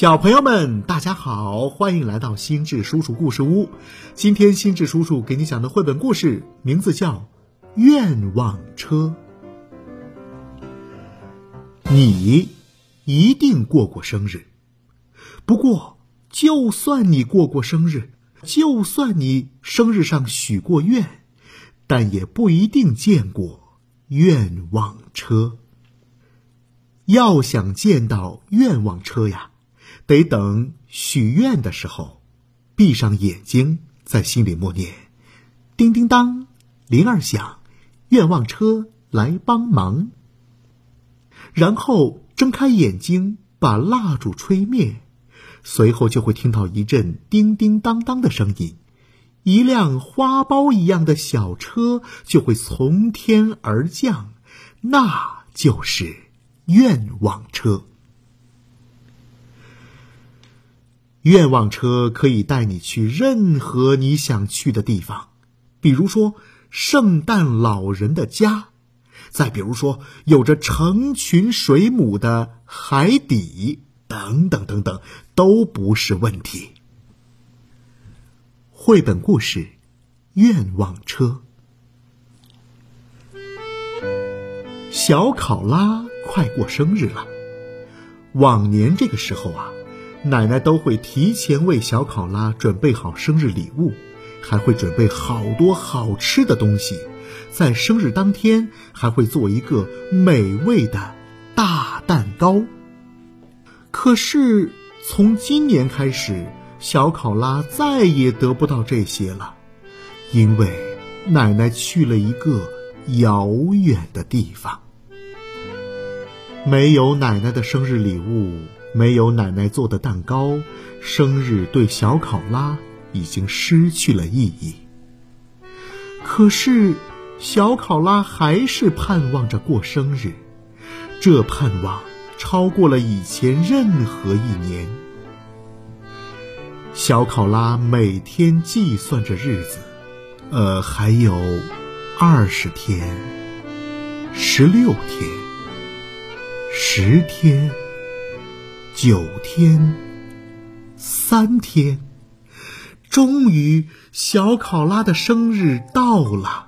小朋友们，大家好，欢迎来到心智叔叔故事屋。今天心智叔叔给你讲的绘本故事名字叫《愿望车》。你一定过过生日，不过就算你过过生日，就算你生日上许过愿，但也不一定见过愿望车。要想见到愿望车呀！得等许愿的时候，闭上眼睛，在心里默念：“叮叮当，铃儿响，愿望车来帮忙。”然后睁开眼睛，把蜡烛吹灭，随后就会听到一阵叮叮当当的声音，一辆花苞一样的小车就会从天而降，那就是愿望车。愿望车可以带你去任何你想去的地方，比如说圣诞老人的家，再比如说有着成群水母的海底，等等等等，都不是问题。绘本故事《愿望车》，小考拉快过生日了，往年这个时候啊。奶奶都会提前为小考拉准备好生日礼物，还会准备好多好吃的东西，在生日当天还会做一个美味的大蛋糕。可是从今年开始，小考拉再也得不到这些了，因为奶奶去了一个遥远的地方，没有奶奶的生日礼物。没有奶奶做的蛋糕，生日对小考拉已经失去了意义。可是，小考拉还是盼望着过生日，这盼望超过了以前任何一年。小考拉每天计算着日子，呃，还有二十天、十六天、十天。九天，三天，终于，小考拉的生日到了。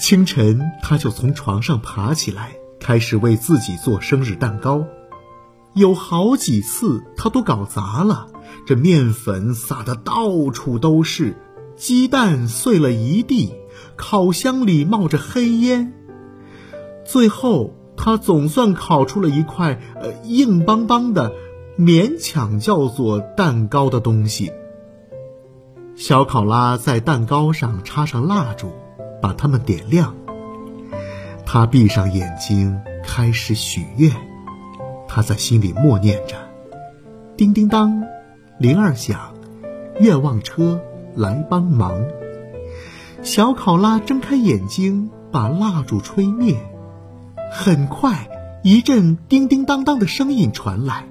清晨，他就从床上爬起来，开始为自己做生日蛋糕。有好几次，他都搞砸了，这面粉撒的到处都是，鸡蛋碎了一地，烤箱里冒着黑烟。最后。他总算烤出了一块呃硬邦邦的，勉强叫做蛋糕的东西。小考拉在蛋糕上插上蜡烛，把它们点亮。他闭上眼睛，开始许愿。他在心里默念着：“叮叮当，铃儿响，愿望车来帮忙。”小考拉睁开眼睛，把蜡烛吹灭。很快，一阵叮叮当当的声音传来，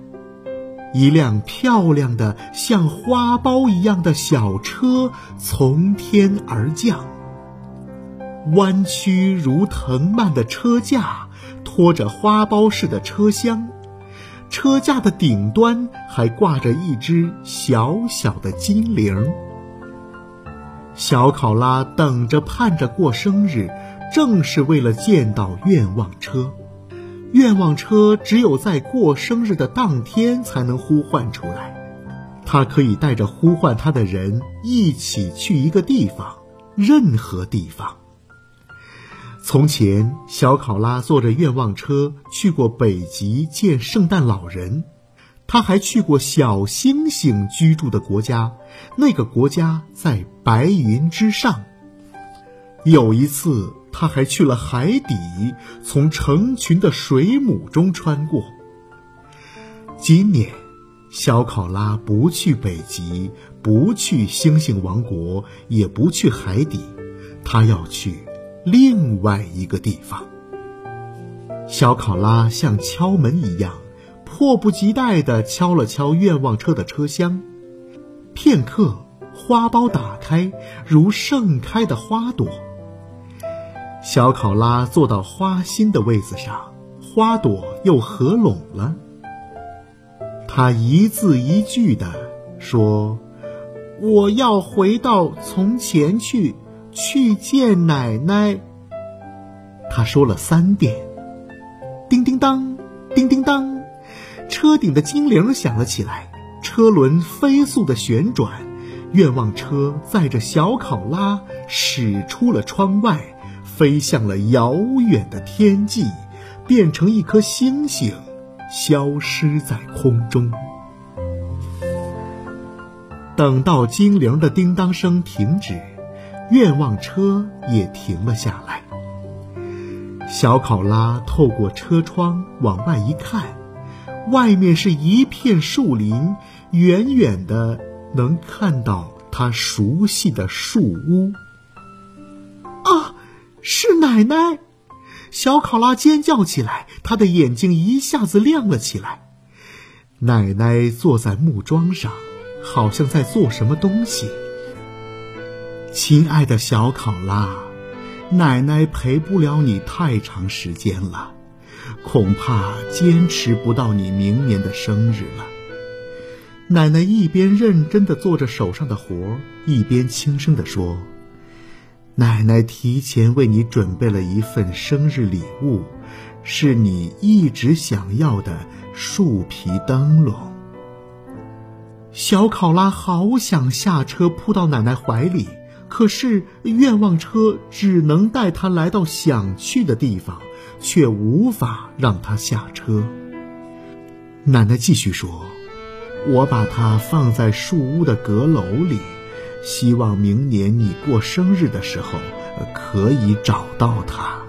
一辆漂亮的像花苞一样的小车从天而降。弯曲如藤蔓的车架拖着花苞似的车厢，车架的顶端还挂着一只小小的金铃。小考拉等着盼着过生日。正是为了见到愿望车，愿望车只有在过生日的当天才能呼唤出来。它可以带着呼唤它的人一起去一个地方，任何地方。从前，小考拉坐着愿望车去过北极见圣诞老人，他还去过小星星居住的国家，那个国家在白云之上。有一次。他还去了海底，从成群的水母中穿过。今年，小考拉不去北极，不去星星王国，也不去海底，他要去另外一个地方。小考拉像敲门一样，迫不及待地敲了敲愿望车的车厢。片刻，花苞打开，如盛开的花朵。小考拉坐到花心的位子上，花朵又合拢了。他一字一句的说：“我要回到从前去，去见奶奶。”他说了三遍。叮叮当，叮叮当，车顶的金铃响了起来，车轮飞速的旋转，愿望车载着小考拉驶出了窗外，飞向了遥远的天际，变成一颗星星。消失在空中。等到精灵的叮当声停止，愿望车也停了下来。小考拉透过车窗往外一看，外面是一片树林，远远的能看到他熟悉的树屋。是奶奶！小考拉尖叫起来，他的眼睛一下子亮了起来。奶奶坐在木桩上，好像在做什么东西。亲爱的小考拉，奶奶陪不了你太长时间了，恐怕坚持不到你明年的生日了。奶奶一边认真的做着手上的活，一边轻声的说。奶奶提前为你准备了一份生日礼物，是你一直想要的树皮灯笼。小考拉好想下车扑到奶奶怀里，可是愿望车只能带他来到想去的地方，却无法让他下车。奶奶继续说：“我把它放在树屋的阁楼里。”希望明年你过生日的时候，可以找到他。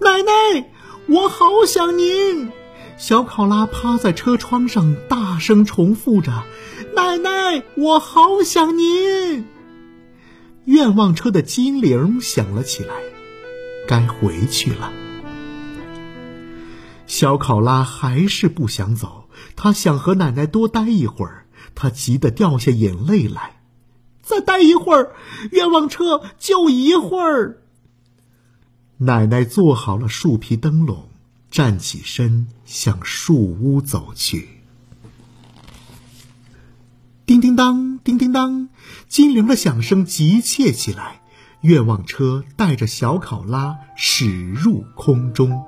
奶奶，我好想您！小考拉趴在车窗上，大声重复着：“奶奶，我好想您！”愿望车的金铃响了起来，该回去了。小考拉还是不想走，他想和奶奶多待一会儿，他急得掉下眼泪来。再待一会儿，愿望车就一会儿。奶奶做好了树皮灯笼，站起身向树屋走去。叮叮当，叮叮当，金铃的响声急切起来。愿望车带着小考拉驶入空中。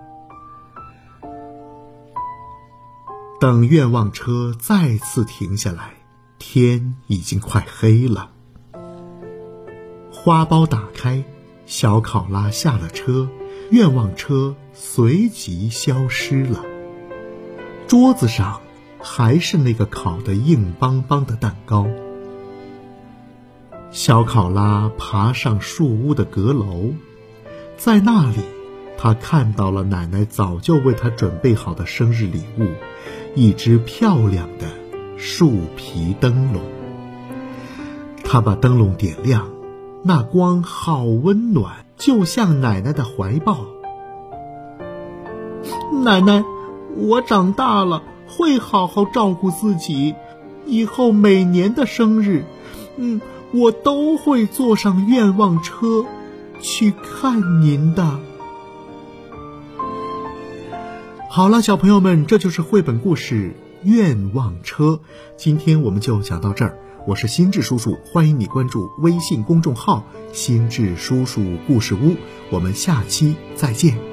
等愿望车再次停下来，天已经快黑了。花苞打开，小考拉下了车，愿望车随即消失了。桌子上还是那个烤得硬邦邦的蛋糕。小考拉爬上树屋的阁楼，在那里，他看到了奶奶早就为他准备好的生日礼物——一只漂亮的树皮灯笼。他把灯笼点亮。那光好温暖，就像奶奶的怀抱。奶奶，我长大了，会好好照顾自己。以后每年的生日，嗯，我都会坐上愿望车，去看您的。好了，小朋友们，这就是绘本故事《愿望车》。今天我们就讲到这儿。我是心智叔叔，欢迎你关注微信公众号“心智叔叔故事屋”。我们下期再见。